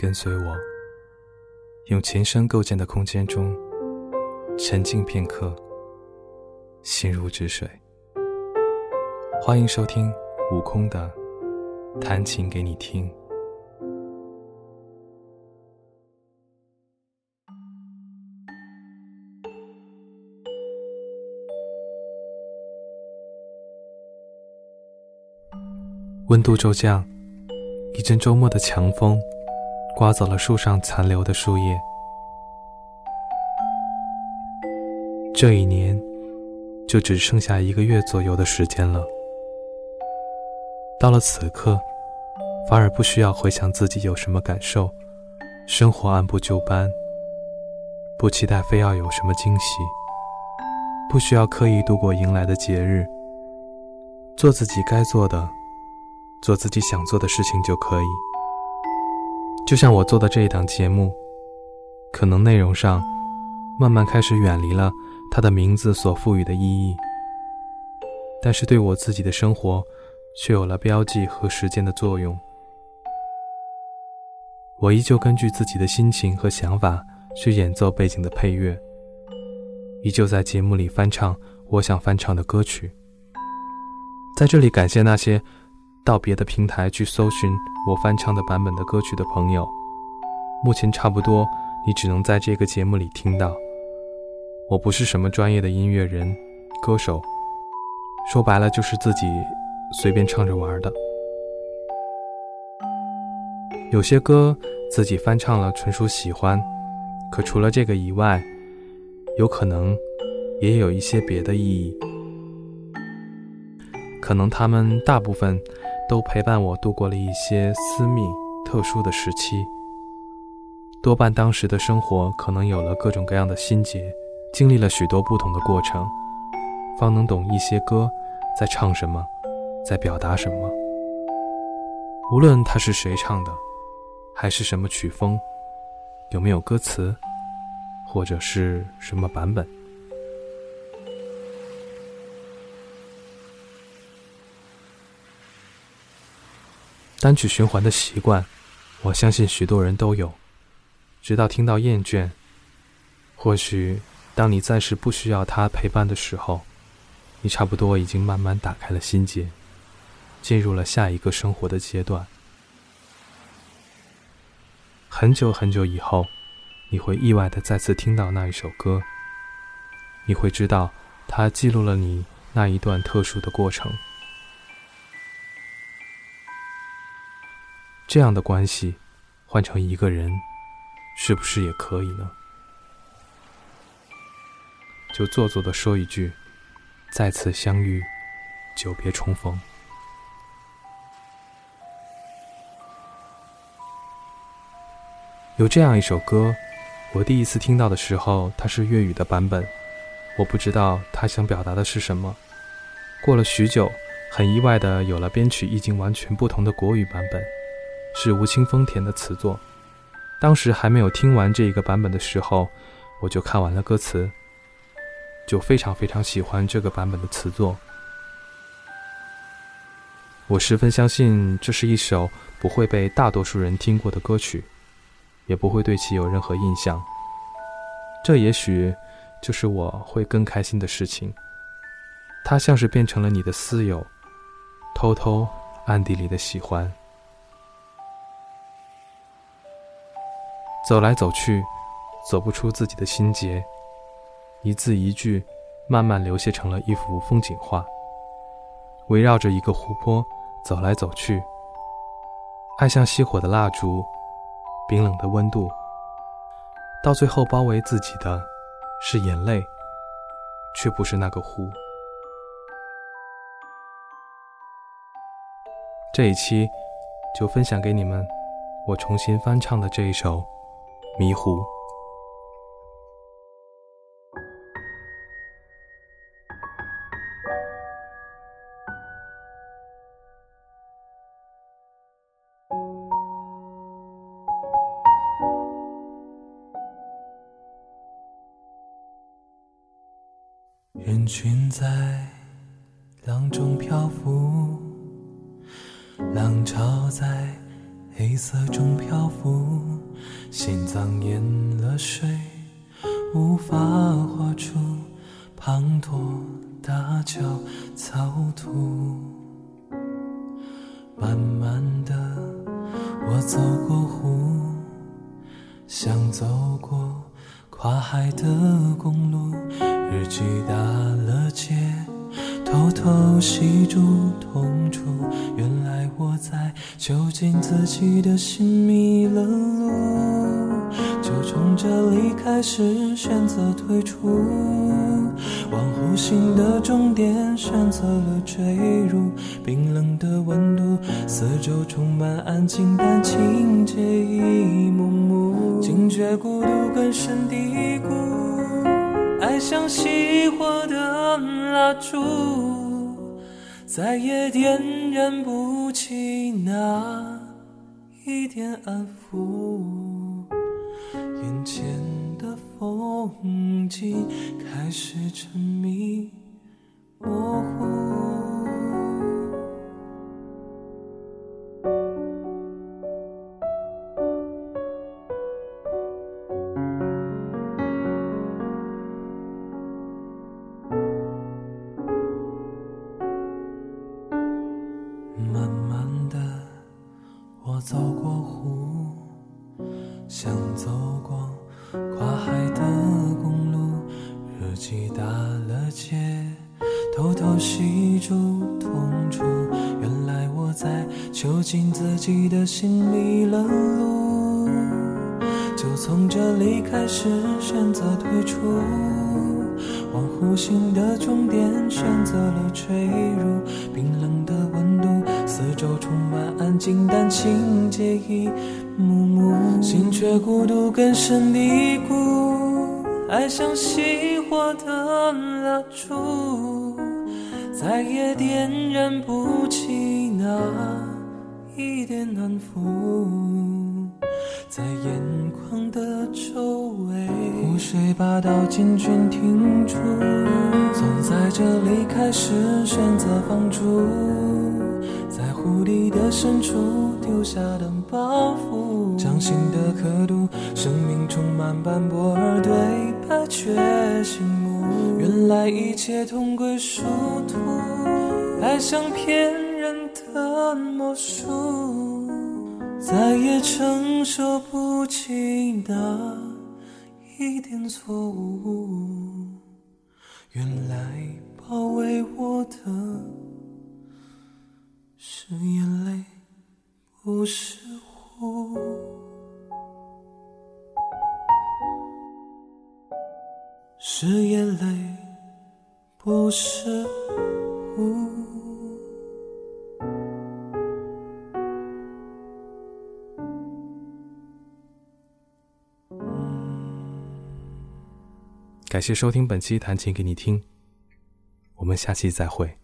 跟随我，用琴声构建的空间中沉静片刻，心如止水。欢迎收听悟空的弹琴给你听。温度骤降，一阵周末的强风。刮走了树上残留的树叶。这一年，就只剩下一个月左右的时间了。到了此刻，反而不需要回想自己有什么感受，生活按部就班，不期待非要有什么惊喜，不需要刻意度过迎来的节日，做自己该做的，做自己想做的事情就可以。就像我做的这一档节目，可能内容上慢慢开始远离了它的名字所赋予的意义，但是对我自己的生活却有了标记和时间的作用。我依旧根据自己的心情和想法去演奏背景的配乐，依旧在节目里翻唱我想翻唱的歌曲。在这里感谢那些。到别的平台去搜寻我翻唱的版本的歌曲的朋友，目前差不多你只能在这个节目里听到。我不是什么专业的音乐人、歌手，说白了就是自己随便唱着玩的。有些歌自己翻唱了，纯属喜欢，可除了这个以外，有可能也有一些别的意义。可能他们大部分。都陪伴我度过了一些私密、特殊的时期。多半当时的生活可能有了各种各样的心结，经历了许多不同的过程，方能懂一些歌在唱什么，在表达什么。无论他是谁唱的，还是什么曲风，有没有歌词，或者是什么版本。单曲循环的习惯，我相信许多人都有。直到听到厌倦，或许当你暂时不需要他陪伴的时候，你差不多已经慢慢打开了心结，进入了下一个生活的阶段。很久很久以后，你会意外的再次听到那一首歌，你会知道它记录了你那一段特殊的过程。这样的关系，换成一个人，是不是也可以呢？就做作的说一句：“再次相遇，久别重逢。”有这样一首歌，我第一次听到的时候，它是粤语的版本，我不知道它想表达的是什么。过了许久，很意外的有了编曲意境完全不同的国语版本。是吴青峰填的词作，当时还没有听完这一个版本的时候，我就看完了歌词，就非常非常喜欢这个版本的词作。我十分相信这是一首不会被大多数人听过的歌曲，也不会对其有任何印象。这也许就是我会更开心的事情。它像是变成了你的私友，偷偷暗地里的喜欢。走来走去，走不出自己的心结，一字一句，慢慢流泻成了一幅风景画。围绕着一个湖泊走来走去，爱像熄火的蜡烛，冰冷的温度，到最后包围自己的是眼泪，却不是那个湖。这一期就分享给你们，我重新翻唱的这一首。迷糊。人群在浪中漂浮，浪潮在。黑色中漂浮，心脏淹了水，无法画出滂沱大桥草图。慢慢的，我走过湖，像走过跨海的公路，日记打了结。偷偷吸住痛楚，原来我在囚禁自己的心迷了路，就从这里开始选择退出，往湖心的终点选择了坠入，冰冷的温度，四周充满安静，但情节一幕幕，惊觉孤独根深蒂固。爱像熄火的蜡烛，再也点燃不起那一点安抚。眼前的风景开始沉迷模糊。囚禁自己的心迷了路，就从这里开始选择退出。往湖心的终点选择了坠入，冰冷的温度，四周充满安静，但情节一幕幕，心却孤独根深蒂固。爱像熄火的蜡烛，再也点燃不起那一点安抚。在眼眶的周围，湖水把倒进全停住。从在这里开始选择放逐，在湖底的深处丢下的包袱，掌心的刻度，生命充满斑驳，而对白却醒目。原来一切同归殊途，爱像片人的魔术。再也承受不起那一点错误。原来包围我的是眼泪，不是湖。是眼泪，不是感谢收听本期弹琴给你听，我们下期再会。